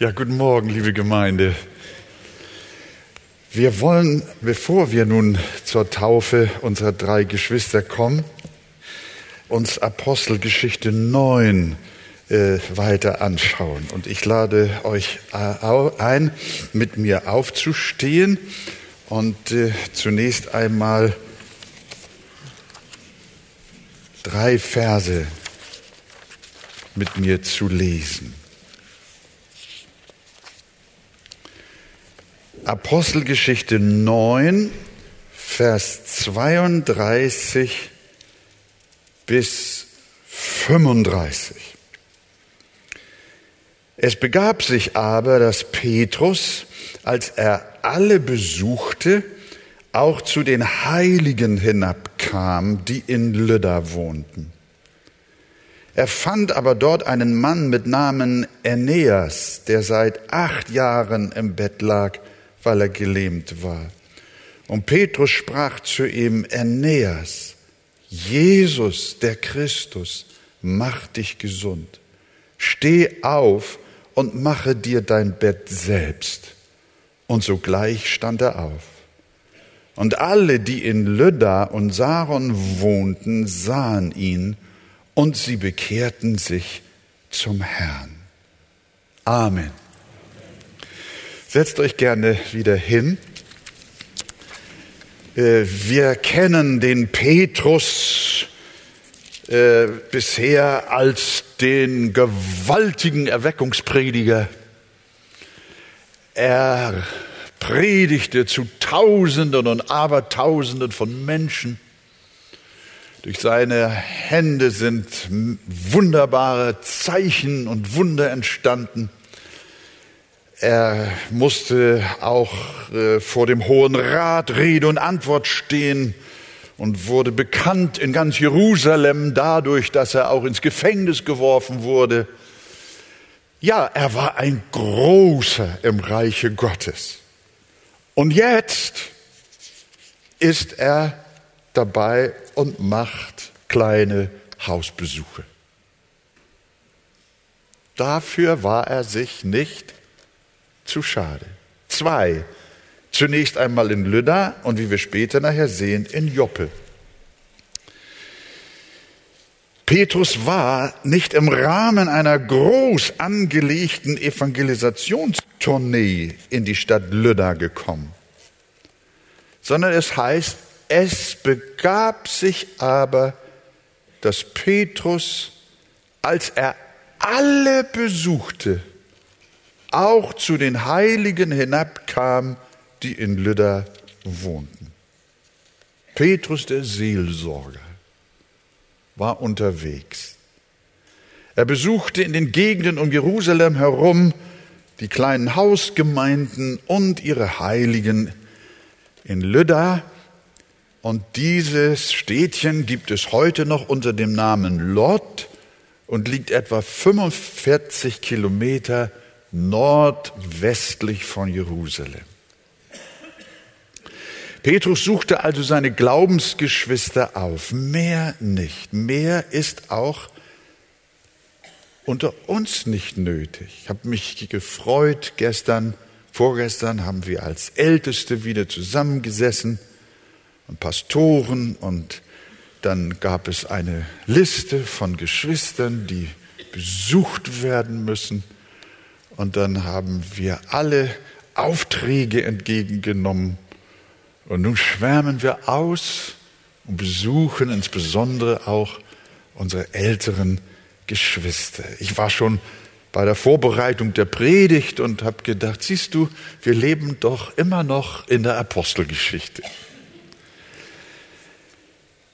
Ja, guten Morgen, liebe Gemeinde. Wir wollen, bevor wir nun zur Taufe unserer drei Geschwister kommen, uns Apostelgeschichte 9 äh, weiter anschauen. Und ich lade euch ein, mit mir aufzustehen und äh, zunächst einmal drei Verse mit mir zu lesen. Apostelgeschichte 9, Vers 32 bis 35. Es begab sich aber, dass Petrus, als er alle besuchte, auch zu den Heiligen hinabkam, die in Lydda wohnten. Er fand aber dort einen Mann mit Namen Aeneas, der seit acht Jahren im Bett lag weil er gelähmt war. Und Petrus sprach zu ihm, Aeneas, Jesus, der Christus, macht dich gesund. Steh auf und mache dir dein Bett selbst. Und sogleich stand er auf. Und alle, die in Lydda und Saron wohnten, sahen ihn und sie bekehrten sich zum Herrn. Amen. Setzt euch gerne wieder hin. Äh, wir kennen den Petrus äh, bisher als den gewaltigen Erweckungsprediger. Er predigte zu Tausenden und Abertausenden von Menschen. Durch seine Hände sind wunderbare Zeichen und Wunder entstanden. Er musste auch äh, vor dem Hohen Rat Rede und Antwort stehen und wurde bekannt in ganz Jerusalem dadurch, dass er auch ins Gefängnis geworfen wurde. Ja, er war ein großer im Reiche Gottes. Und jetzt ist er dabei und macht kleine Hausbesuche. Dafür war er sich nicht zu schade. Zwei. Zunächst einmal in Lydda und wie wir später nachher sehen, in Joppe. Petrus war nicht im Rahmen einer groß angelegten Evangelisationstournee in die Stadt Lydda gekommen, sondern es heißt, es begab sich aber, dass Petrus, als er alle besuchte, auch zu den Heiligen hinabkam, die in Lydda wohnten. Petrus der Seelsorger war unterwegs. Er besuchte in den Gegenden um Jerusalem herum die kleinen Hausgemeinden und ihre Heiligen in Lydda. Und dieses Städtchen gibt es heute noch unter dem Namen Lot und liegt etwa 45 Kilometer nordwestlich von Jerusalem. Petrus suchte also seine Glaubensgeschwister auf. Mehr nicht. Mehr ist auch unter uns nicht nötig. Ich habe mich gefreut. Gestern, vorgestern haben wir als Älteste wieder zusammengesessen und Pastoren und dann gab es eine Liste von Geschwistern, die besucht werden müssen. Und dann haben wir alle Aufträge entgegengenommen. Und nun schwärmen wir aus und besuchen insbesondere auch unsere älteren Geschwister. Ich war schon bei der Vorbereitung der Predigt und habe gedacht, siehst du, wir leben doch immer noch in der Apostelgeschichte.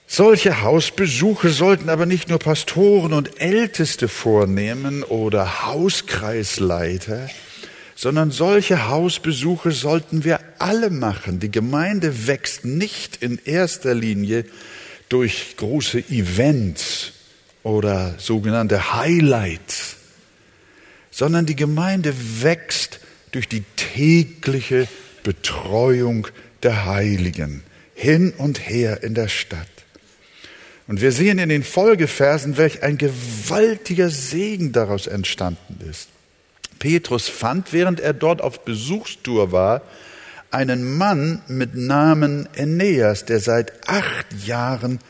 Solche Hausbesuche sollten aber nicht nur Pastoren und Älteste vornehmen oder Hauskreisleiter, sondern solche Hausbesuche sollten wir alle machen. Die Gemeinde wächst nicht in erster Linie durch große Events oder sogenannte Highlights, sondern die Gemeinde wächst durch die tägliche Betreuung der Heiligen hin und her in der Stadt. Und wir sehen in den Folgeversen, welch ein gewaltiger Segen daraus entstanden ist. Petrus fand, während er dort auf Besuchstour war, einen Mann mit Namen Aeneas, der seit acht Jahren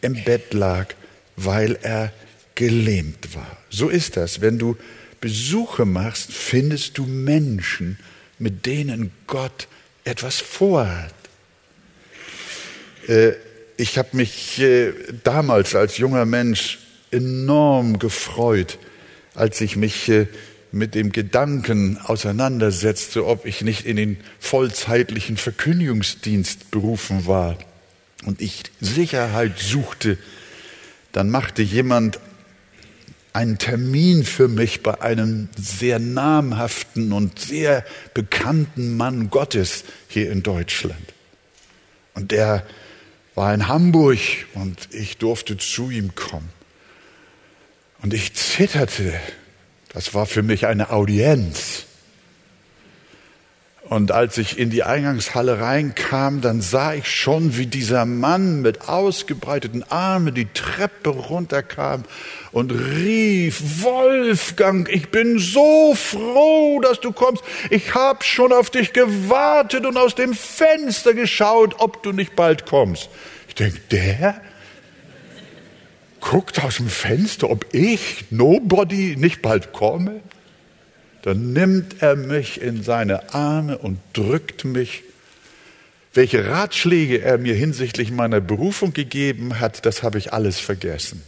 im Bett lag, weil er gelähmt war. So ist das. Wenn du Besuche machst, findest du Menschen, mit denen Gott etwas vorhat. Äh, ich habe mich äh, damals als junger Mensch enorm gefreut, als ich mich äh, mit dem Gedanken auseinandersetzte, ob ich nicht in den vollzeitlichen Verkündigungsdienst berufen war und ich Sicherheit suchte, dann machte jemand einen Termin für mich bei einem sehr namhaften und sehr bekannten Mann Gottes hier in Deutschland. Und der war in Hamburg und ich durfte zu ihm kommen. Und ich zitterte. Das war für mich eine Audienz. Und als ich in die Eingangshalle reinkam, dann sah ich schon, wie dieser Mann mit ausgebreiteten Armen die Treppe runterkam und rief, Wolfgang, ich bin so froh, dass du kommst. Ich habe schon auf dich gewartet und aus dem Fenster geschaut, ob du nicht bald kommst. Ich denke, der guckt aus dem Fenster, ob ich, Nobody, nicht bald komme dann nimmt er mich in seine Arme und drückt mich. Welche Ratschläge er mir hinsichtlich meiner Berufung gegeben hat, das habe ich alles vergessen.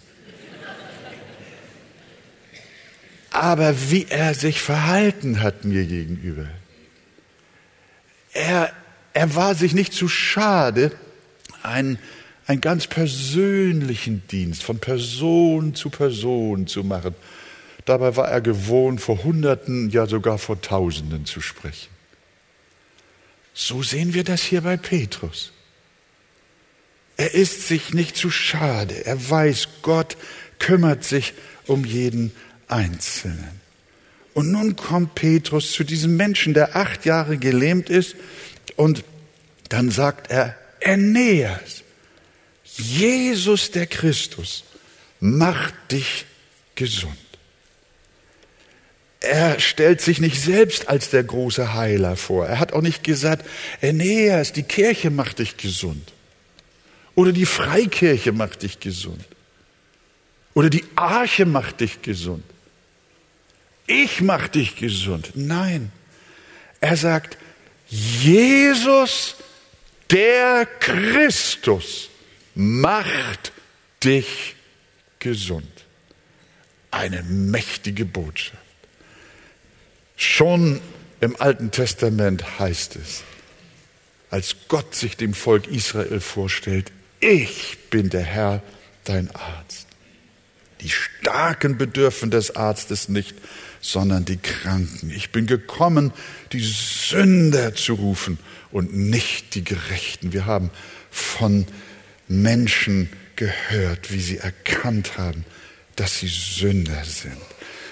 Aber wie er sich verhalten hat mir gegenüber. Er, er war sich nicht zu schade, einen, einen ganz persönlichen Dienst von Person zu Person zu machen Dabei war er gewohnt, vor Hunderten, ja sogar vor Tausenden zu sprechen. So sehen wir das hier bei Petrus. Er ist sich nicht zu schade. Er weiß, Gott kümmert sich um jeden Einzelnen. Und nun kommt Petrus zu diesem Menschen, der acht Jahre gelähmt ist, und dann sagt er, Aeneas, Jesus der Christus, macht dich gesund. Er stellt sich nicht selbst als der große Heiler vor. Er hat auch nicht gesagt, Aeneas, die Kirche macht dich gesund. Oder die Freikirche macht dich gesund. Oder die Arche macht dich gesund. Ich mach dich gesund. Nein. Er sagt, Jesus, der Christus, macht dich gesund. Eine mächtige Botschaft. Schon im Alten Testament heißt es, als Gott sich dem Volk Israel vorstellt, ich bin der Herr, dein Arzt. Die Starken bedürfen des Arztes nicht, sondern die Kranken. Ich bin gekommen, die Sünder zu rufen und nicht die Gerechten. Wir haben von Menschen gehört, wie sie erkannt haben, dass sie Sünder sind.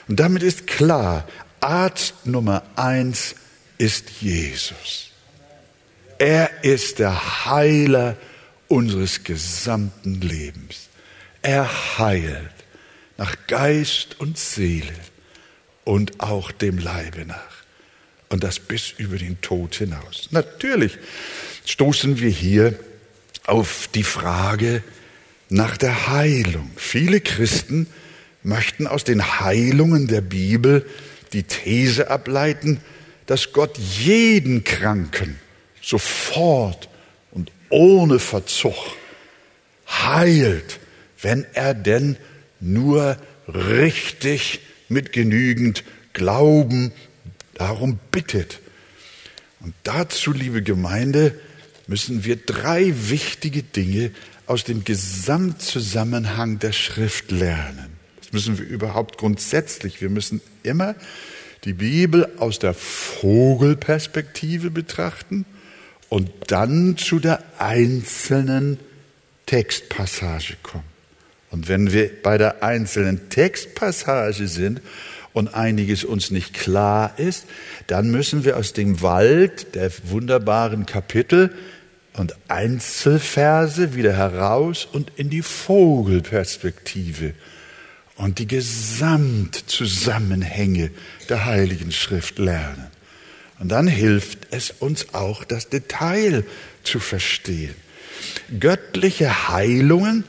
Und damit ist klar, Arzt Nummer eins ist Jesus. Er ist der Heiler unseres gesamten Lebens. Er heilt nach Geist und Seele und auch dem Leibe nach. Und das bis über den Tod hinaus. Natürlich stoßen wir hier auf die Frage nach der Heilung. Viele Christen möchten aus den Heilungen der Bibel die These ableiten, dass Gott jeden Kranken sofort und ohne Verzug heilt, wenn er denn nur richtig mit genügend Glauben darum bittet. Und dazu, liebe Gemeinde, müssen wir drei wichtige Dinge aus dem Gesamtzusammenhang der Schrift lernen. Das müssen wir überhaupt grundsätzlich. Wir müssen immer die Bibel aus der Vogelperspektive betrachten und dann zu der einzelnen Textpassage kommen. Und wenn wir bei der einzelnen Textpassage sind und einiges uns nicht klar ist, dann müssen wir aus dem Wald der wunderbaren Kapitel und Einzelverse wieder heraus und in die Vogelperspektive und die Gesamtzusammenhänge der Heiligen Schrift lernen. Und dann hilft es uns auch, das Detail zu verstehen. Göttliche Heilungen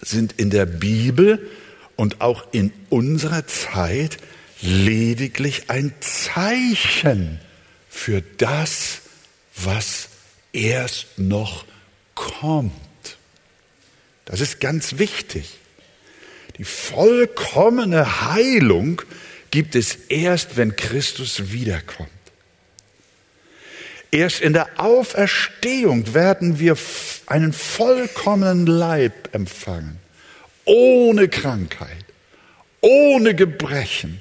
sind in der Bibel und auch in unserer Zeit lediglich ein Zeichen für das, was erst noch kommt. Das ist ganz wichtig. Die vollkommene Heilung gibt es erst, wenn Christus wiederkommt. Erst in der Auferstehung werden wir einen vollkommenen Leib empfangen, ohne Krankheit, ohne Gebrechen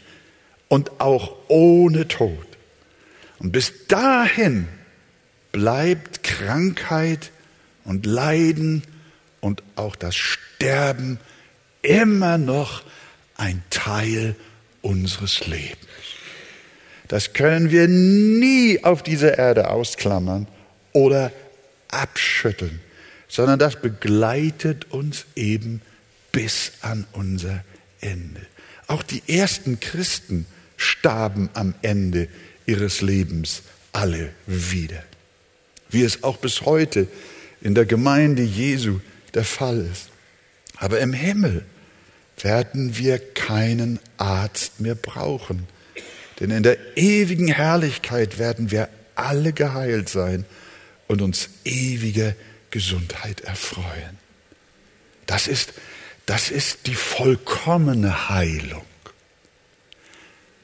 und auch ohne Tod. Und bis dahin bleibt Krankheit und Leiden und auch das Sterben immer noch ein Teil unseres Lebens. Das können wir nie auf dieser Erde ausklammern oder abschütteln, sondern das begleitet uns eben bis an unser Ende. Auch die ersten Christen starben am Ende ihres Lebens alle wieder. Wie es auch bis heute in der Gemeinde Jesu der Fall ist. Aber im Himmel werden wir keinen Arzt mehr brauchen. Denn in der ewigen Herrlichkeit werden wir alle geheilt sein und uns ewige Gesundheit erfreuen. Das ist, das ist die vollkommene Heilung.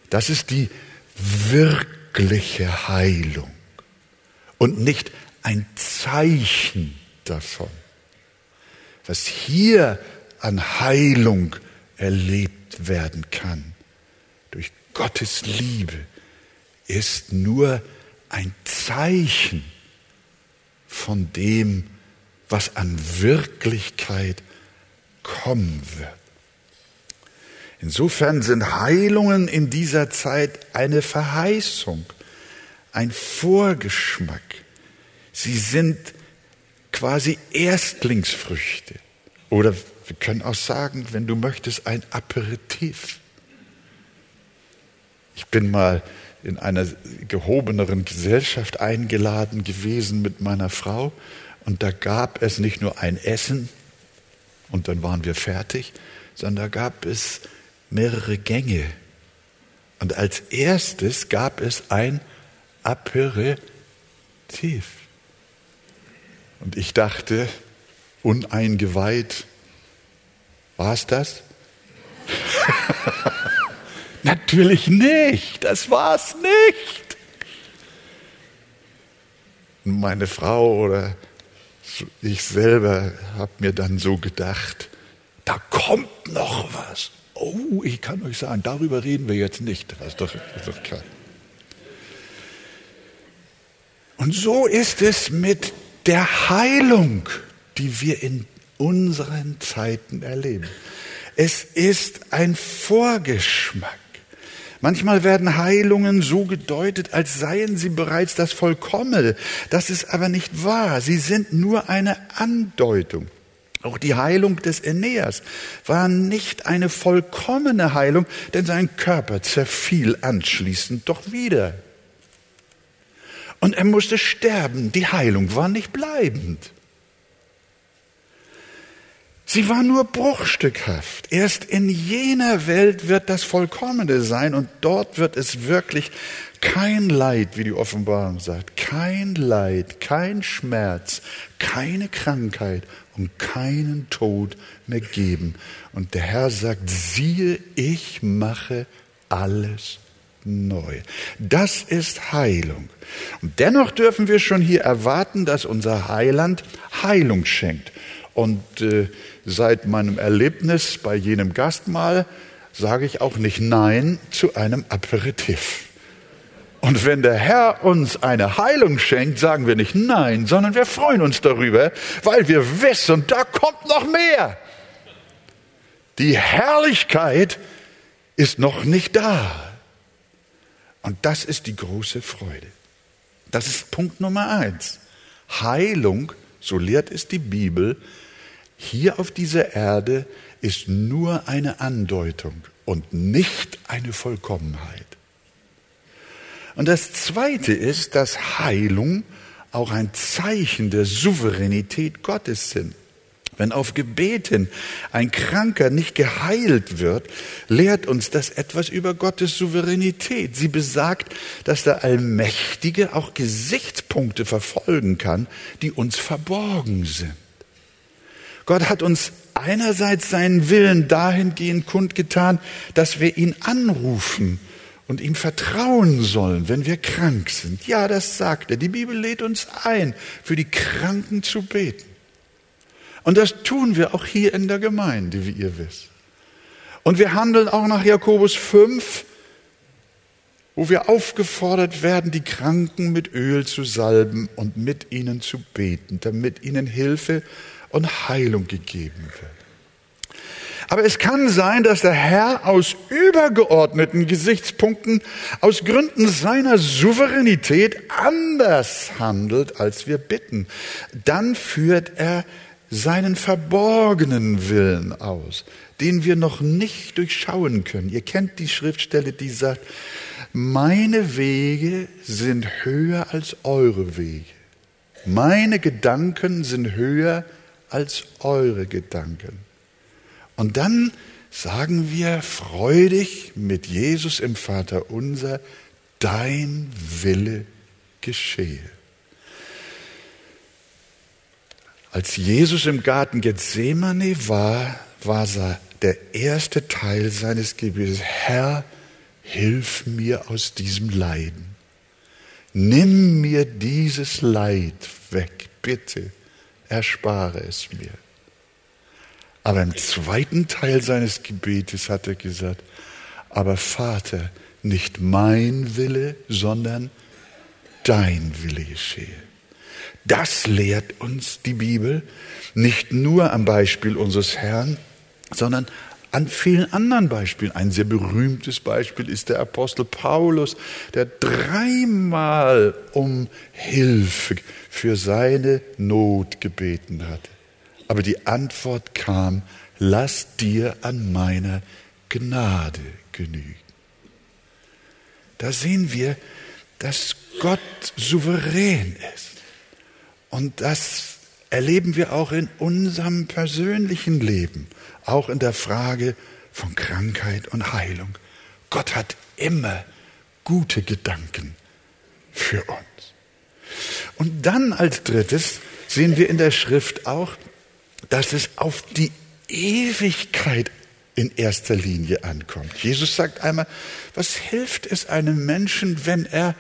Das ist die wirkliche Heilung und nicht ein Zeichen davon. Was hier an Heilung erlebt werden kann durch Gottes Liebe, ist nur ein Zeichen von dem, was an Wirklichkeit kommen wird. Insofern sind Heilungen in dieser Zeit eine Verheißung, ein Vorgeschmack. Sie sind quasi Erstlingsfrüchte. Oder wir können auch sagen, wenn du möchtest, ein Aperitif. Ich bin mal in einer gehobeneren Gesellschaft eingeladen gewesen mit meiner Frau und da gab es nicht nur ein Essen und dann waren wir fertig, sondern da gab es mehrere Gänge. Und als erstes gab es ein Aperitif. Und ich dachte, uneingeweiht, war es das? Natürlich nicht, das war es nicht. Meine Frau oder ich selber habe mir dann so gedacht, da kommt noch was. Oh, ich kann euch sagen, darüber reden wir jetzt nicht. Das ist doch, das ist doch klar. Und so ist es mit der Heilung, die wir in unseren Zeiten erleben. Es ist ein Vorgeschmack. Manchmal werden Heilungen so gedeutet, als seien sie bereits das Vollkommene. Das ist aber nicht wahr. Sie sind nur eine Andeutung. Auch die Heilung des Aeneas war nicht eine vollkommene Heilung, denn sein Körper zerfiel anschließend doch wieder. Und er musste sterben. Die Heilung war nicht bleibend. Sie war nur bruchstückhaft. Erst in jener Welt wird das Vollkommene sein und dort wird es wirklich kein Leid, wie die Offenbarung sagt, kein Leid, kein Schmerz, keine Krankheit und keinen Tod mehr geben. Und der Herr sagt, siehe, ich mache alles neu. Das ist Heilung. Und dennoch dürfen wir schon hier erwarten, dass unser Heiland Heilung schenkt. Und äh, seit meinem Erlebnis bei jenem Gastmahl sage ich auch nicht Nein zu einem Aperitif. Und wenn der Herr uns eine Heilung schenkt, sagen wir nicht Nein, sondern wir freuen uns darüber, weil wir wissen, da kommt noch mehr. Die Herrlichkeit ist noch nicht da. Und das ist die große Freude. Das ist Punkt Nummer eins. Heilung, so lehrt es die Bibel, hier auf dieser Erde ist nur eine Andeutung und nicht eine Vollkommenheit. Und das Zweite ist, dass Heilung auch ein Zeichen der Souveränität Gottes sind. Wenn auf Gebeten ein Kranker nicht geheilt wird, lehrt uns das etwas über Gottes Souveränität. Sie besagt, dass der Allmächtige auch Gesichtspunkte verfolgen kann, die uns verborgen sind. Gott hat uns einerseits seinen Willen dahingehend kundgetan, dass wir ihn anrufen und ihm vertrauen sollen, wenn wir krank sind. Ja, das sagt er. Die Bibel lädt uns ein, für die Kranken zu beten. Und das tun wir auch hier in der Gemeinde, wie ihr wisst. Und wir handeln auch nach Jakobus 5, wo wir aufgefordert werden, die Kranken mit Öl zu salben und mit ihnen zu beten, damit ihnen Hilfe und Heilung gegeben wird. Aber es kann sein, dass der Herr aus übergeordneten Gesichtspunkten, aus Gründen seiner Souveränität anders handelt, als wir bitten. Dann führt er seinen verborgenen Willen aus, den wir noch nicht durchschauen können. Ihr kennt die Schriftstelle, die sagt, meine Wege sind höher als eure Wege. Meine Gedanken sind höher als eure Gedanken. Und dann sagen wir freudig mit Jesus im Vater unser, dein Wille geschehe. Als Jesus im Garten Gethsemane war, war der erste Teil seines Gebetes, Herr, hilf mir aus diesem Leiden. Nimm mir dieses Leid weg, bitte, erspare es mir. Aber im zweiten Teil seines Gebetes hat er gesagt, aber Vater, nicht mein Wille, sondern dein Wille geschehe. Das lehrt uns die Bibel nicht nur am Beispiel unseres Herrn, sondern an vielen anderen Beispielen. Ein sehr berühmtes Beispiel ist der Apostel Paulus, der dreimal um Hilfe für seine Not gebeten hat. Aber die Antwort kam, lass dir an meiner Gnade genügen. Da sehen wir, dass Gott souverän ist. Und das erleben wir auch in unserem persönlichen Leben, auch in der Frage von Krankheit und Heilung. Gott hat immer gute Gedanken für uns. Und dann als drittes sehen wir in der Schrift auch, dass es auf die Ewigkeit in erster Linie ankommt. Jesus sagt einmal, was hilft es einem Menschen, wenn er,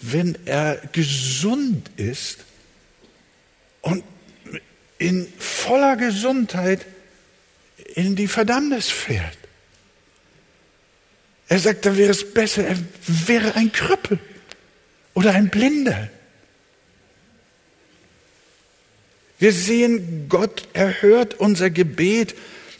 wenn er gesund ist und in voller Gesundheit in die Verdammnis fährt. Er sagt, da wäre es besser, er wäre ein Krüppel oder ein Blinder. Wir sehen, Gott erhört unser Gebet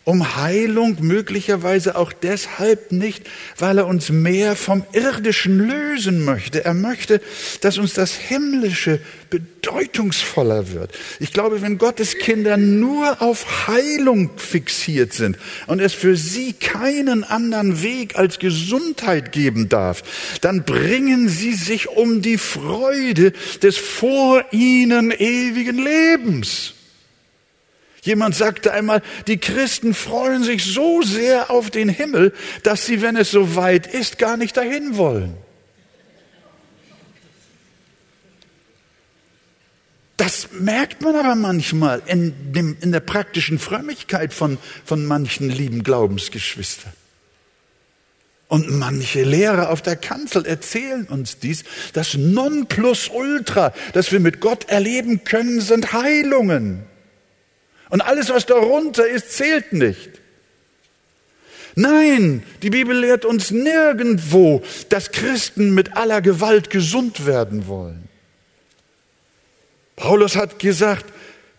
um Heilung, möglicherweise auch deshalb nicht, weil er uns mehr vom Irdischen lösen möchte. Er möchte, dass uns das Himmlische bedeutungsvoller wird. Ich glaube, wenn Gottes Kinder nur auf Heilung fixiert sind und es für sie keinen anderen Weg als Gesundheit geben darf, dann bringen sie sich um die Freude des vor ihnen ewigen Lebens. Jemand sagte einmal, die Christen freuen sich so sehr auf den Himmel, dass sie, wenn es so weit ist, gar nicht dahin wollen. Das merkt man aber manchmal in, dem, in der praktischen Frömmigkeit von, von manchen lieben Glaubensgeschwistern. Und manche Lehrer auf der Kanzel erzählen uns dies. Das Nonplusultra, das wir mit Gott erleben können, sind Heilungen. Und alles, was darunter ist, zählt nicht. Nein, die Bibel lehrt uns nirgendwo, dass Christen mit aller Gewalt gesund werden wollen. Paulus hat gesagt,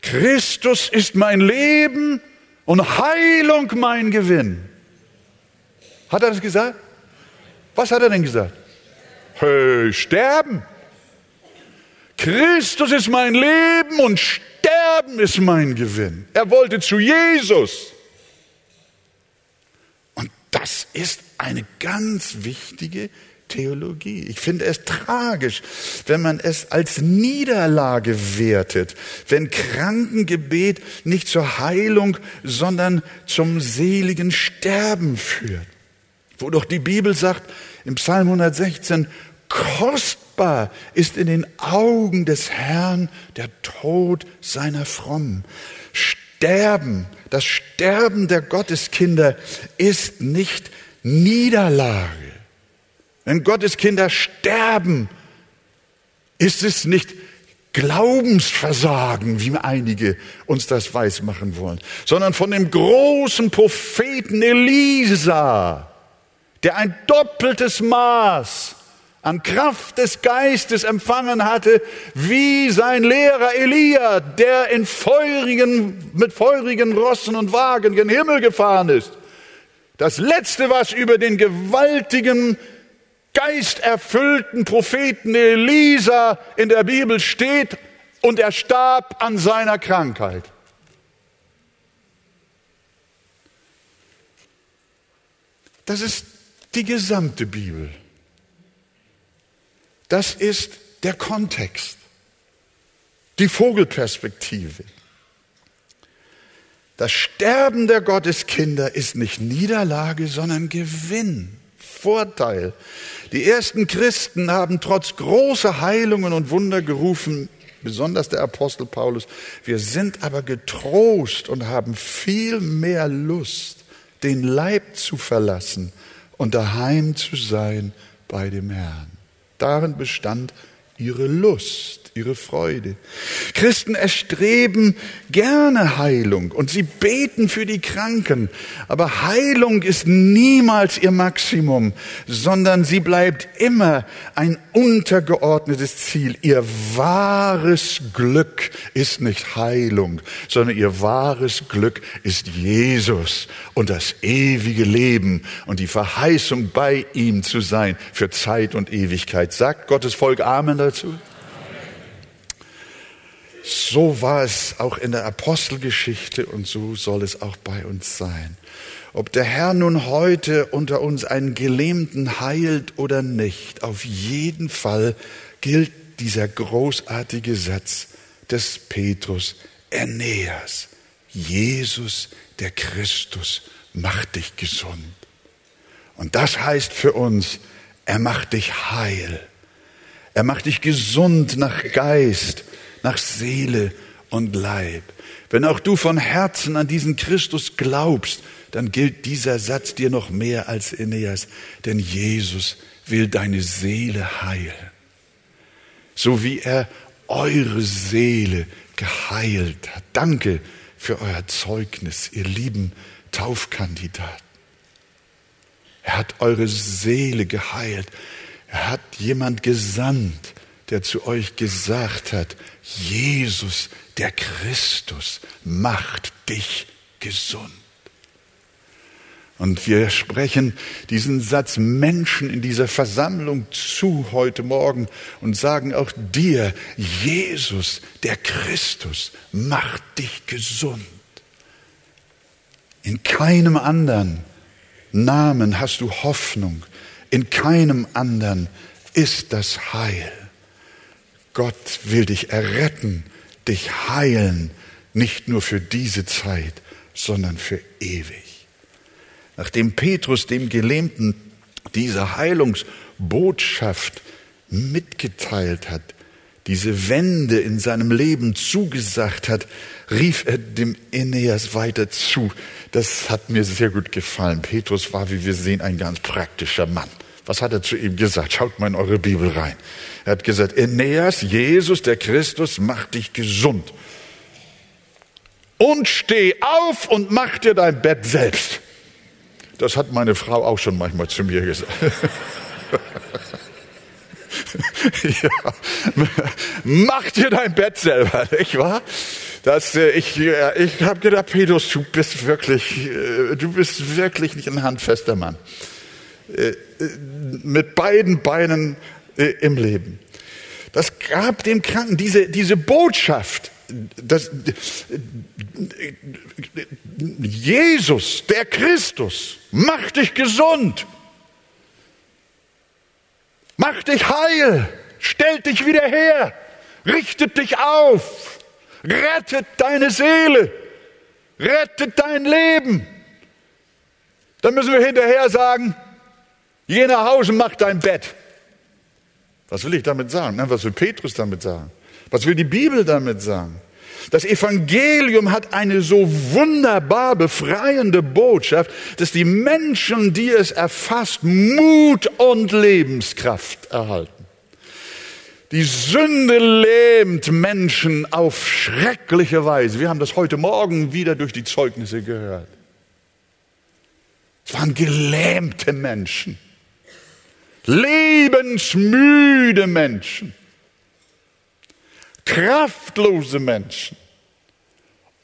Christus ist mein Leben und Heilung mein Gewinn. Hat er das gesagt? Was hat er denn gesagt? Hey, sterben. Christus ist mein Leben und Sterben ist mein Gewinn. Er wollte zu Jesus. Und das ist eine ganz wichtige Theologie. Ich finde es tragisch, wenn man es als Niederlage wertet, wenn Krankengebet nicht zur Heilung, sondern zum seligen Sterben führt. Wo doch die Bibel sagt im Psalm 116, kostbar ist in den Augen des Herrn der Tod seiner Frommen. Sterben, das Sterben der Gotteskinder ist nicht Niederlage. Wenn Gottes Kinder sterben, ist es nicht Glaubensversagen, wie einige uns das weismachen wollen, sondern von dem großen Propheten Elisa, der ein doppeltes Maß an Kraft des Geistes empfangen hatte, wie sein Lehrer Elia, der in feurigen, mit feurigen Rossen und Wagen gen Himmel gefahren ist. Das letzte, was über den gewaltigen geisterfüllten Propheten Elisa in der Bibel steht und er starb an seiner Krankheit. Das ist die gesamte Bibel. Das ist der Kontext, die Vogelperspektive. Das Sterben der Gotteskinder ist nicht Niederlage, sondern Gewinn, Vorteil. Die ersten Christen haben trotz großer Heilungen und Wunder gerufen, besonders der Apostel Paulus, wir sind aber getrost und haben viel mehr Lust, den Leib zu verlassen und daheim zu sein bei dem Herrn. Darin bestand ihre Lust ihre Freude. Christen erstreben gerne Heilung und sie beten für die Kranken. Aber Heilung ist niemals ihr Maximum, sondern sie bleibt immer ein untergeordnetes Ziel. Ihr wahres Glück ist nicht Heilung, sondern ihr wahres Glück ist Jesus und das ewige Leben und die Verheißung bei ihm zu sein für Zeit und Ewigkeit. Sagt Gottes Volk Amen dazu? So war es auch in der Apostelgeschichte und so soll es auch bei uns sein. Ob der Herr nun heute unter uns einen Gelähmten heilt oder nicht, auf jeden Fall gilt dieser großartige Satz des Petrus Aeneas. Jesus, der Christus, macht dich gesund. Und das heißt für uns, er macht dich heil. Er macht dich gesund nach Geist nach Seele und Leib. Wenn auch du von Herzen an diesen Christus glaubst, dann gilt dieser Satz dir noch mehr als Aeneas, denn Jesus will deine Seele heilen. So wie er eure Seele geheilt hat. Danke für euer Zeugnis, ihr lieben Taufkandidaten. Er hat eure Seele geheilt. Er hat jemand gesandt, der zu euch gesagt hat, Jesus, der Christus, macht dich gesund. Und wir sprechen diesen Satz Menschen in dieser Versammlung zu heute Morgen und sagen auch dir, Jesus, der Christus, macht dich gesund. In keinem anderen Namen hast du Hoffnung, in keinem anderen ist das Heil. Gott will dich erretten, dich heilen, nicht nur für diese Zeit, sondern für ewig. Nachdem Petrus dem Gelähmten diese Heilungsbotschaft mitgeteilt hat, diese Wende in seinem Leben zugesagt hat, rief er dem Aeneas weiter zu. Das hat mir sehr gut gefallen. Petrus war, wie wir sehen, ein ganz praktischer Mann. Was hat er zu ihm gesagt? Schaut mal in eure Bibel rein. Er hat gesagt, Aeneas, Jesus, der Christus, macht dich gesund. Und steh auf und mach dir dein Bett selbst. Das hat meine Frau auch schon manchmal zu mir gesagt. ja. Mach dir dein Bett selber, nicht wahr? Das, äh, ich ich habe gedacht, Petrus, du bist wirklich, äh, du bist wirklich nicht ein handfester Mann. Äh, mit beiden Beinen äh, im Leben. Das gab dem Kranken diese, diese Botschaft. Das, Jesus, der Christus, macht dich gesund, macht dich heil, stellt dich wieder her, richtet dich auf, rettet deine Seele, rettet dein Leben. Dann müssen wir hinterher sagen, geh nach Hause, mach dein Bett. Was will ich damit sagen? Was will Petrus damit sagen? Was will die Bibel damit sagen? Das Evangelium hat eine so wunderbar befreiende Botschaft, dass die Menschen, die es erfasst, Mut und Lebenskraft erhalten. Die Sünde lähmt Menschen auf schreckliche Weise. Wir haben das heute Morgen wieder durch die Zeugnisse gehört. Es waren gelähmte Menschen, lebensmüde Menschen, kraftlose Menschen,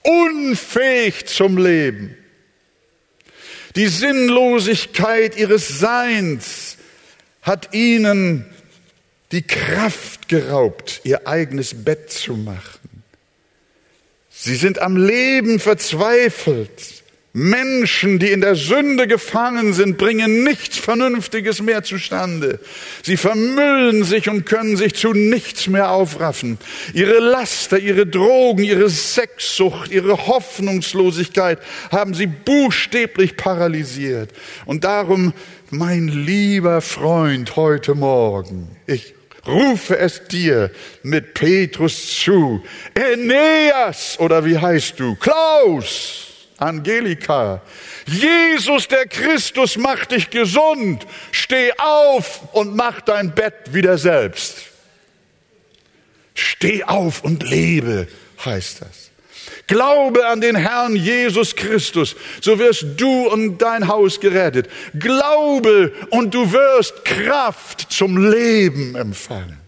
unfähig zum Leben. Die Sinnlosigkeit ihres Seins hat ihnen die Kraft geraubt, ihr eigenes Bett zu machen. Sie sind am Leben verzweifelt. Menschen, die in der Sünde gefangen sind, bringen nichts Vernünftiges mehr zustande. Sie vermüllen sich und können sich zu nichts mehr aufraffen. Ihre Laster, ihre Drogen, ihre Sexsucht, ihre Hoffnungslosigkeit haben sie buchstäblich paralysiert. Und darum, mein lieber Freund, heute Morgen, ich rufe es dir mit Petrus zu. Aeneas, oder wie heißt du? Klaus! Angelika. Jesus der Christus macht dich gesund. Steh auf und mach dein Bett wieder selbst. Steh auf und lebe, heißt das. Glaube an den Herrn Jesus Christus, so wirst du und dein Haus gerettet. Glaube und du wirst Kraft zum Leben empfangen.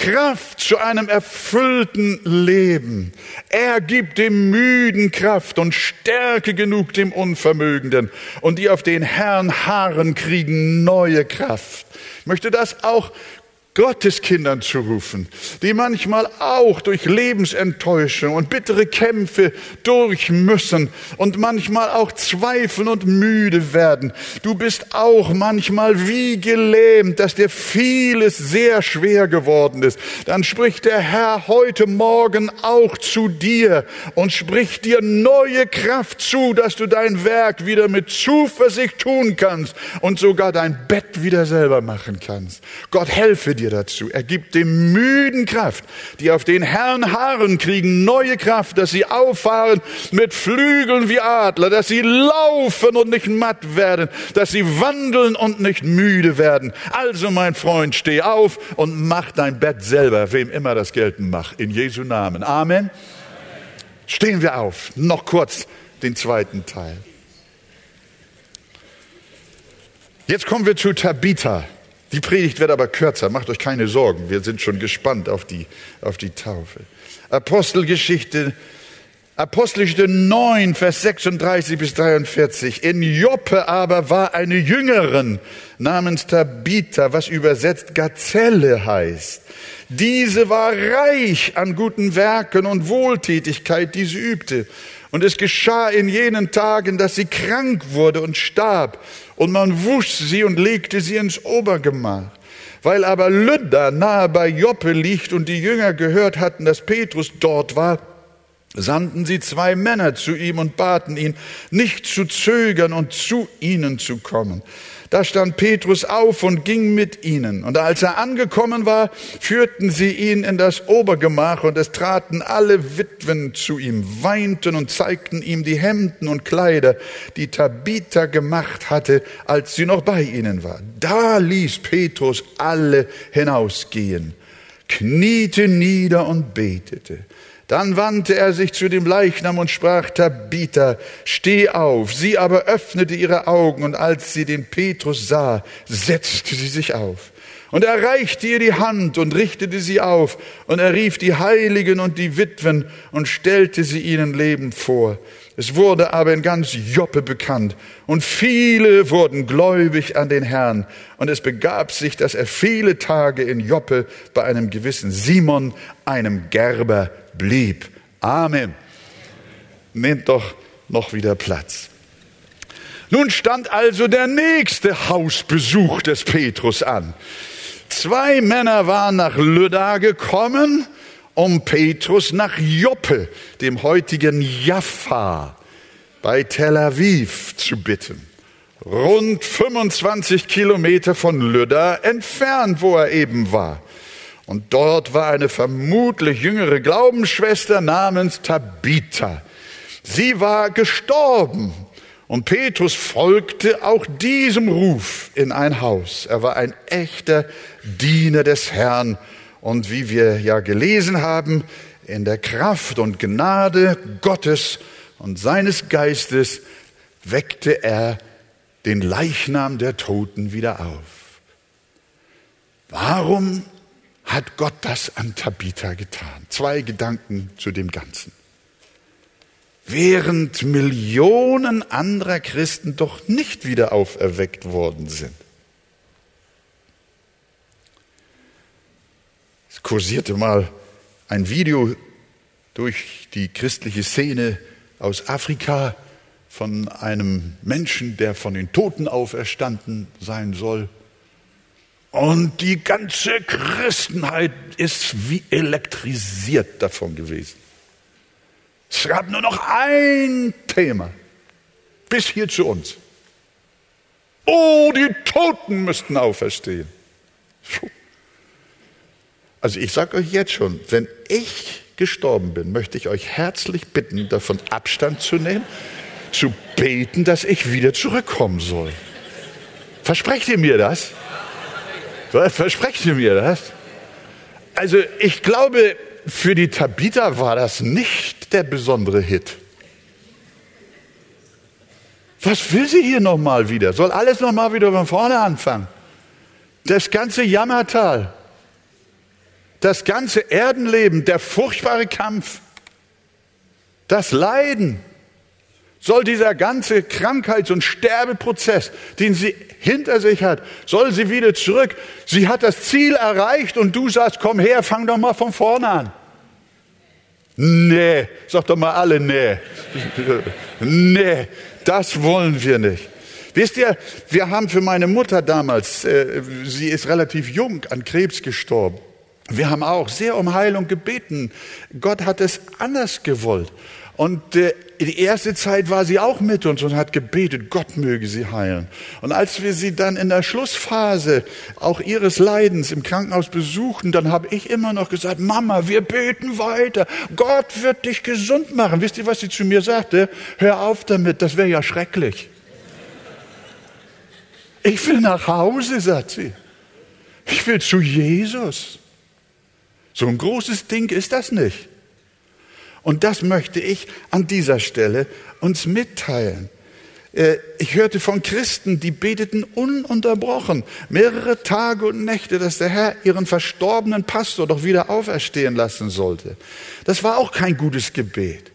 Kraft zu einem erfüllten Leben. Er gibt dem Müden Kraft und Stärke genug dem Unvermögenden. Und die auf den Herrn harren, kriegen neue Kraft. Ich möchte das auch Gotteskindern zu rufen, die manchmal auch durch Lebensenttäuschung und bittere Kämpfe durch müssen und manchmal auch zweifeln und müde werden. Du bist auch manchmal wie gelähmt, dass dir vieles sehr schwer geworden ist. Dann spricht der Herr heute Morgen auch zu dir und spricht dir neue Kraft zu, dass du dein Werk wieder mit Zuversicht tun kannst und sogar dein Bett wieder selber machen kannst. Gott helfe dir dazu. Er gibt dem Müden Kraft, die auf den Herrn harren, kriegen neue Kraft, dass sie auffahren mit Flügeln wie Adler, dass sie laufen und nicht matt werden, dass sie wandeln und nicht müde werden. Also mein Freund, steh auf und mach dein Bett selber, wem immer das gelten macht. In Jesu Namen. Amen. Stehen wir auf. Noch kurz den zweiten Teil. Jetzt kommen wir zu Tabitha. Die Predigt wird aber kürzer, macht euch keine Sorgen, wir sind schon gespannt auf die, auf die Taufe. Apostelgeschichte, Apostelgeschichte 9, Vers 36 bis 43. In Joppe aber war eine Jüngerin namens Tabitha, was übersetzt Gazelle heißt. Diese war reich an guten Werken und Wohltätigkeit, die sie übte. Und es geschah in jenen Tagen, dass sie krank wurde und starb. Und man wusch sie und legte sie ins Obergemach. Weil aber Lydda nahe bei Joppe liegt und die Jünger gehört hatten, dass Petrus dort war, sandten sie zwei Männer zu ihm und baten ihn, nicht zu zögern und zu ihnen zu kommen. Da stand Petrus auf und ging mit ihnen. Und als er angekommen war, führten sie ihn in das Obergemach und es traten alle Witwen zu ihm, weinten und zeigten ihm die Hemden und Kleider, die Tabitha gemacht hatte, als sie noch bei ihnen war. Da ließ Petrus alle hinausgehen, kniete nieder und betete. Dann wandte er sich zu dem Leichnam und sprach, Tabitha, steh auf. Sie aber öffnete ihre Augen und als sie den Petrus sah, setzte sie sich auf. Und er reichte ihr die Hand und richtete sie auf, und er rief die Heiligen und die Witwen und stellte sie ihnen lebend vor. Es wurde aber in ganz Joppe bekannt, und viele wurden gläubig an den Herrn. Und es begab sich, dass er viele Tage in Joppe bei einem gewissen Simon, einem Gerber, blieb. Amen. Nehmt doch noch wieder Platz. Nun stand also der nächste Hausbesuch des Petrus an. Zwei Männer waren nach Lydda gekommen, um Petrus nach Joppe, dem heutigen Jaffa, bei Tel Aviv zu bitten. Rund 25 Kilometer von Lydda entfernt, wo er eben war. Und dort war eine vermutlich jüngere Glaubensschwester namens Tabitha. Sie war gestorben und Petrus folgte auch diesem Ruf in ein Haus. Er war ein echter Diener des Herrn. Und wie wir ja gelesen haben, in der Kraft und Gnade Gottes und seines Geistes weckte er den Leichnam der Toten wieder auf. Warum hat Gott das an Tabitha getan? Zwei Gedanken zu dem Ganzen während Millionen anderer Christen doch nicht wieder auferweckt worden sind. Es kursierte mal ein Video durch die christliche Szene aus Afrika von einem Menschen, der von den Toten auferstanden sein soll. Und die ganze Christenheit ist wie elektrisiert davon gewesen. Es gab nur noch ein Thema, bis hier zu uns. Oh, die Toten müssten auferstehen. Also ich sage euch jetzt schon, wenn ich gestorben bin, möchte ich euch herzlich bitten, davon Abstand zu nehmen, zu beten, dass ich wieder zurückkommen soll. Versprecht ihr mir das? Versprecht ihr mir das? Also ich glaube, für die Tabitha war das nicht der besondere Hit. Was will sie hier nochmal wieder? Soll alles nochmal wieder von vorne anfangen? Das ganze Jammertal, das ganze Erdenleben, der furchtbare Kampf, das Leiden, soll dieser ganze Krankheits- und Sterbeprozess, den sie hinter sich hat, soll sie wieder zurück. Sie hat das Ziel erreicht und du sagst, komm her, fang doch mal von vorne an. Nee, sag doch mal alle nee. nee, das wollen wir nicht. Wisst ihr, wir haben für meine Mutter damals, äh, sie ist relativ jung an Krebs gestorben. Wir haben auch sehr um Heilung gebeten. Gott hat es anders gewollt. Und äh, die erste Zeit war sie auch mit uns und hat gebetet, Gott möge sie heilen. Und als wir sie dann in der Schlussphase auch ihres Leidens im Krankenhaus besuchten, dann habe ich immer noch gesagt, Mama, wir beten weiter. Gott wird dich gesund machen. Wisst ihr, was sie zu mir sagte? Hör auf damit, das wäre ja schrecklich. Ich will nach Hause, sagt sie. Ich will zu Jesus. So ein großes Ding ist das nicht. Und das möchte ich an dieser Stelle uns mitteilen. Äh, ich hörte von Christen, die beteten ununterbrochen mehrere Tage und Nächte, dass der Herr ihren verstorbenen Pastor doch wieder auferstehen lassen sollte. Das war auch kein gutes Gebet.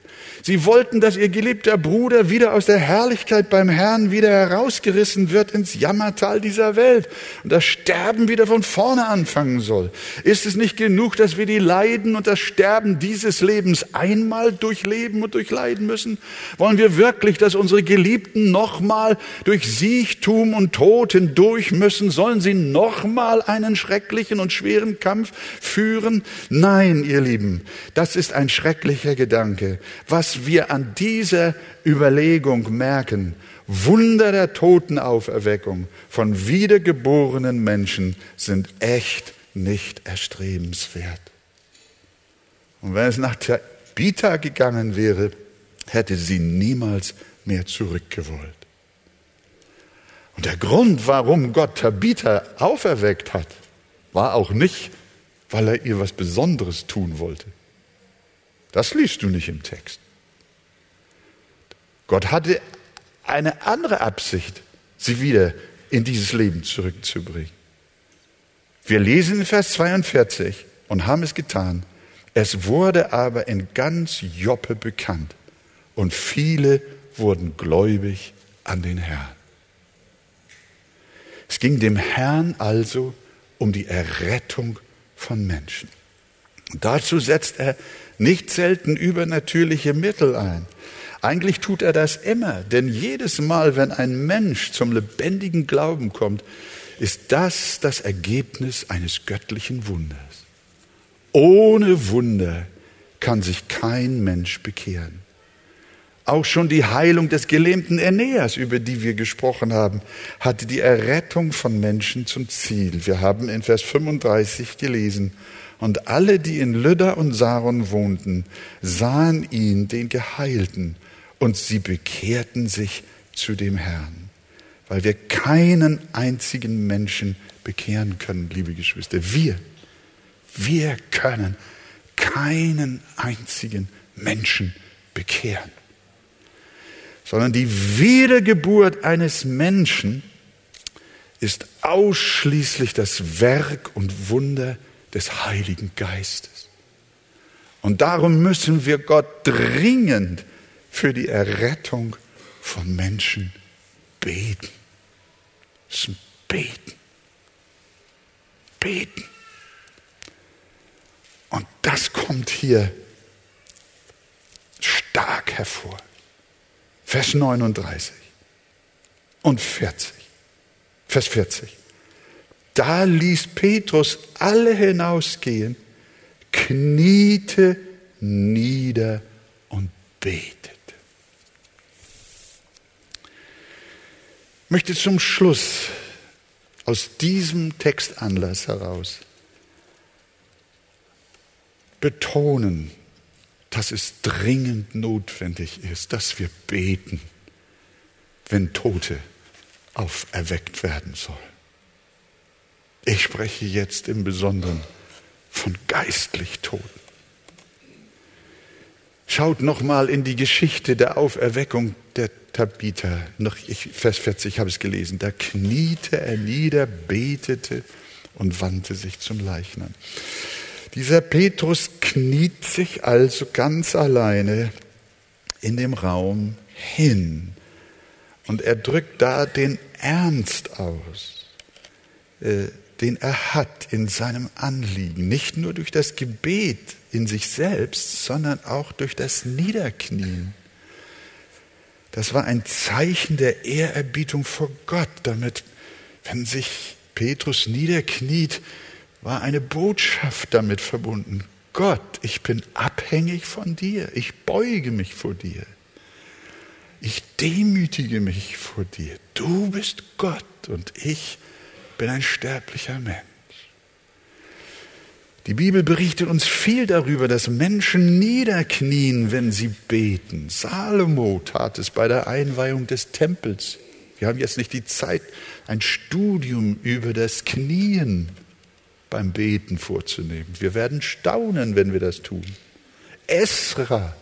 Sie wollten, dass ihr geliebter Bruder wieder aus der Herrlichkeit beim Herrn wieder herausgerissen wird ins Jammertal dieser Welt und das Sterben wieder von vorne anfangen soll. Ist es nicht genug, dass wir die Leiden und das Sterben dieses Lebens einmal durchleben und durchleiden müssen? Wollen wir wirklich, dass unsere Geliebten nochmal durch Siechtum und Tod hindurch müssen? Sollen sie nochmal einen schrecklichen und schweren Kampf führen? Nein, ihr Lieben, das ist ein schrecklicher Gedanke. Was wir an dieser Überlegung merken, Wunder der Totenauferweckung von wiedergeborenen Menschen sind echt nicht erstrebenswert. Und wenn es nach Tabitha gegangen wäre, hätte sie niemals mehr zurückgewollt. Und der Grund, warum Gott Tabitha auferweckt hat, war auch nicht, weil er ihr was Besonderes tun wollte. Das liest du nicht im Text. Gott hatte eine andere Absicht, sie wieder in dieses Leben zurückzubringen. Wir lesen in Vers 42 und haben es getan. Es wurde aber in ganz Joppe bekannt und viele wurden gläubig an den Herrn. Es ging dem Herrn also um die Errettung von Menschen. Dazu setzt er nicht selten übernatürliche Mittel ein. Eigentlich tut er das immer, denn jedes Mal, wenn ein Mensch zum lebendigen Glauben kommt, ist das das Ergebnis eines göttlichen Wunders. Ohne Wunder kann sich kein Mensch bekehren. Auch schon die Heilung des gelähmten Aeneas, über die wir gesprochen haben, hatte die Errettung von Menschen zum Ziel. Wir haben in Vers 35 gelesen, und alle, die in Lydda und Saron wohnten, sahen ihn, den Geheilten, und sie bekehrten sich zu dem Herrn. Weil wir keinen einzigen Menschen bekehren können, liebe Geschwister. Wir, wir können keinen einzigen Menschen bekehren. Sondern die Wiedergeburt eines Menschen ist ausschließlich das Werk und Wunder des Heiligen Geistes. Und darum müssen wir Gott dringend für die Errettung von Menschen beten. Beten. Beten. Und das kommt hier stark hervor. Vers 39 und 40. Vers 40. Da ließ Petrus alle hinausgehen, kniete nieder und betete. Möchte zum Schluss aus diesem Textanlass heraus betonen, dass es dringend notwendig ist, dass wir beten, wenn Tote auferweckt werden sollen. Ich spreche jetzt im Besonderen von geistlich Toten. Schaut nochmal in die Geschichte der Auferweckung der Tabitha. Noch ich, Vers 40 habe ich es gelesen. Da kniete er nieder, betete und wandte sich zum Leichnam. Dieser Petrus kniet sich also ganz alleine in dem Raum hin und er drückt da den Ernst aus. Äh, den er hat in seinem Anliegen, nicht nur durch das Gebet in sich selbst, sondern auch durch das Niederknien. Das war ein Zeichen der Ehrerbietung vor Gott, damit, wenn sich Petrus niederkniet, war eine Botschaft damit verbunden. Gott, ich bin abhängig von dir, ich beuge mich vor dir, ich demütige mich vor dir. Du bist Gott und ich bin bin ein sterblicher Mensch. Die Bibel berichtet uns viel darüber, dass Menschen niederknien, wenn sie beten. Salomo tat es bei der Einweihung des Tempels. Wir haben jetzt nicht die Zeit, ein Studium über das Knien beim Beten vorzunehmen. Wir werden staunen, wenn wir das tun. Esra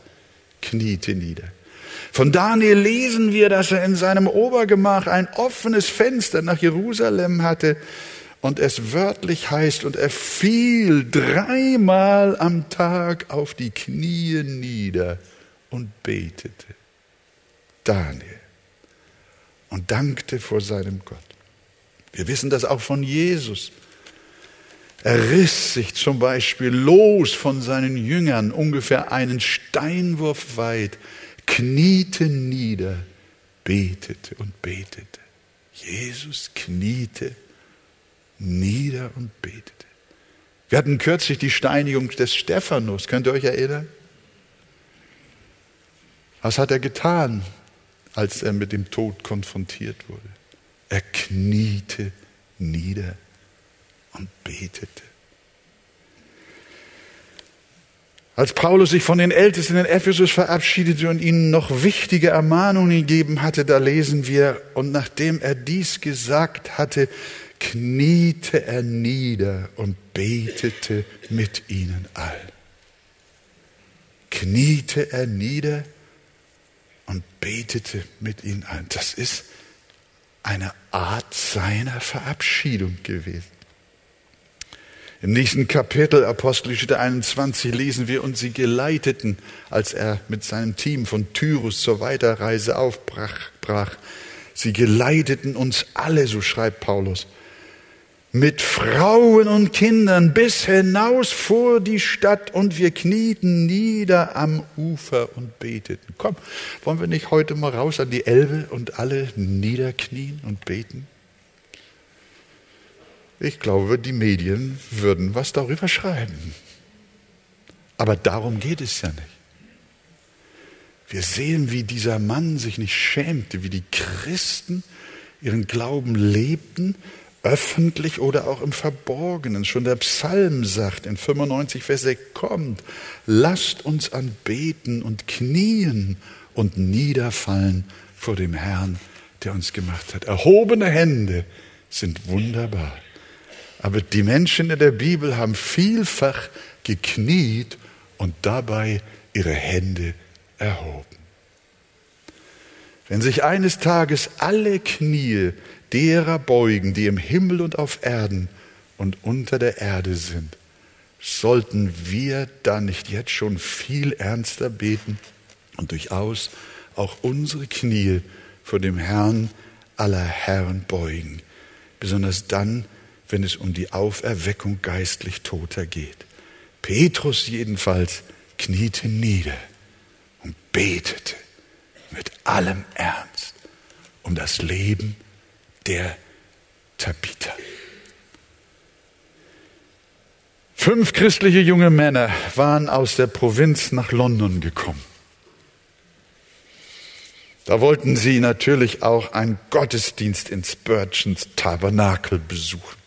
kniete nieder. Von Daniel lesen wir, dass er in seinem Obergemach ein offenes Fenster nach Jerusalem hatte und es wörtlich heißt, und er fiel dreimal am Tag auf die Knie nieder und betete. Daniel. Und dankte vor seinem Gott. Wir wissen das auch von Jesus. Er riss sich zum Beispiel los von seinen Jüngern, ungefähr einen Steinwurf weit, kniete nieder, betete und betete. Jesus kniete nieder und betete. Wir hatten kürzlich die Steinigung des Stephanus. Könnt ihr euch erinnern? Was hat er getan, als er mit dem Tod konfrontiert wurde? Er kniete nieder und betete. Als Paulus sich von den Ältesten in Ephesus verabschiedete und ihnen noch wichtige Ermahnungen gegeben hatte, da lesen wir, und nachdem er dies gesagt hatte, kniete er nieder und betete mit ihnen allen. Kniete er nieder und betete mit ihnen allen. Das ist eine Art seiner Verabschiedung gewesen. Im nächsten Kapitel Apostelgeschichte 21 lesen wir, und sie geleiteten, als er mit seinem Team von Tyrus zur Weiterreise aufbrach, sie geleiteten uns alle, so schreibt Paulus, mit Frauen und Kindern bis hinaus vor die Stadt und wir knieten nieder am Ufer und beteten. Komm, wollen wir nicht heute mal raus an die Elbe und alle niederknien und beten? Ich glaube, die Medien würden was darüber schreiben. Aber darum geht es ja nicht. Wir sehen, wie dieser Mann sich nicht schämte, wie die Christen ihren Glauben lebten, öffentlich oder auch im Verborgenen. Schon der Psalm sagt in 95 Vers 6, kommt, lasst uns anbeten und knien und niederfallen vor dem Herrn, der uns gemacht hat. Erhobene Hände sind wunderbar. Aber die Menschen in der Bibel haben vielfach gekniet und dabei ihre Hände erhoben. Wenn sich eines Tages alle Knie derer beugen, die im Himmel und auf Erden und unter der Erde sind, sollten wir da nicht jetzt schon viel ernster beten und durchaus auch unsere Knie vor dem Herrn aller Herren beugen, besonders dann, wenn es um die Auferweckung geistlich Toter geht. Petrus jedenfalls kniete nieder und betete mit allem Ernst um das Leben der Tabitha. Fünf christliche junge Männer waren aus der Provinz nach London gekommen. Da wollten sie natürlich auch einen Gottesdienst in Spurgeons Tabernakel besuchen.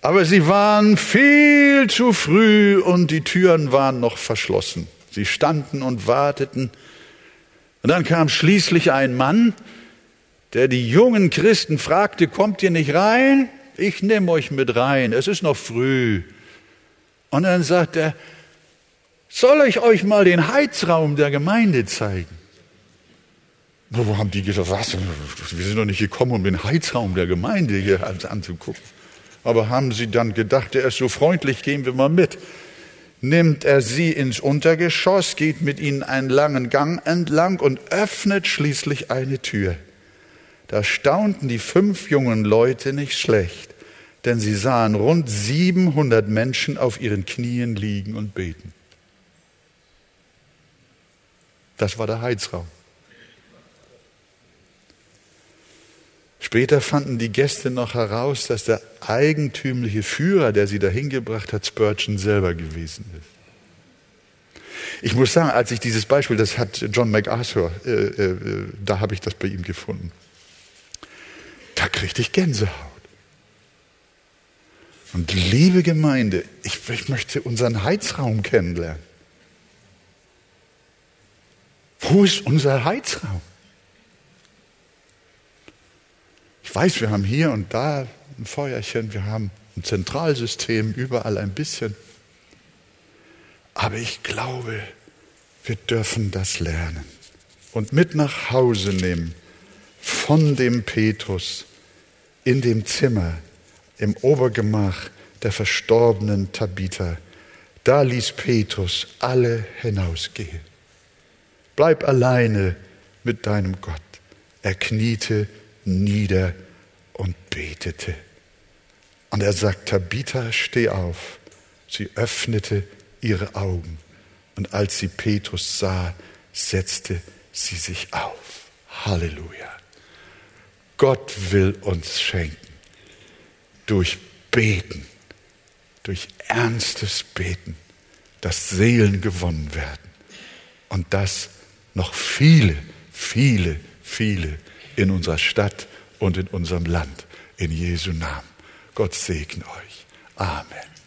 Aber sie waren viel zu früh und die Türen waren noch verschlossen. Sie standen und warteten. Und dann kam schließlich ein Mann, der die jungen Christen fragte, kommt ihr nicht rein? Ich nehme euch mit rein, es ist noch früh. Und dann sagt er, soll ich euch mal den Heizraum der Gemeinde zeigen? Wo haben die gesagt, was? Wir sind doch nicht gekommen, um den Heizraum der Gemeinde hier anzugucken. Aber haben sie dann gedacht, er ist so freundlich, gehen wir mal mit. Nimmt er sie ins Untergeschoss, geht mit ihnen einen langen Gang entlang und öffnet schließlich eine Tür. Da staunten die fünf jungen Leute nicht schlecht, denn sie sahen rund 700 Menschen auf ihren Knien liegen und beten. Das war der Heizraum. Später fanden die Gäste noch heraus, dass der eigentümliche Führer, der sie dahin gebracht hat, Spurgeon selber gewesen ist. Ich muss sagen, als ich dieses Beispiel, das hat John MacArthur, äh, äh, da habe ich das bei ihm gefunden. Da kriegte ich Gänsehaut. Und liebe Gemeinde, ich, ich möchte unseren Heizraum kennenlernen. Wo ist unser Heizraum? Ich weiß, wir haben hier und da ein Feuerchen, wir haben ein Zentralsystem, überall ein bisschen. Aber ich glaube, wir dürfen das lernen und mit nach Hause nehmen von dem Petrus in dem Zimmer im Obergemach der verstorbenen Tabitha. Da ließ Petrus alle hinausgehen. Bleib alleine mit deinem Gott. Er kniete nieder und betete. Und er sagt, Tabitha, steh auf. Sie öffnete ihre Augen. Und als sie Petrus sah, setzte sie sich auf. Halleluja. Gott will uns schenken, durch Beten, durch ernstes Beten, dass Seelen gewonnen werden. Und das noch viele, viele, viele in unserer Stadt und in unserem Land. In Jesu Namen. Gott segne euch. Amen.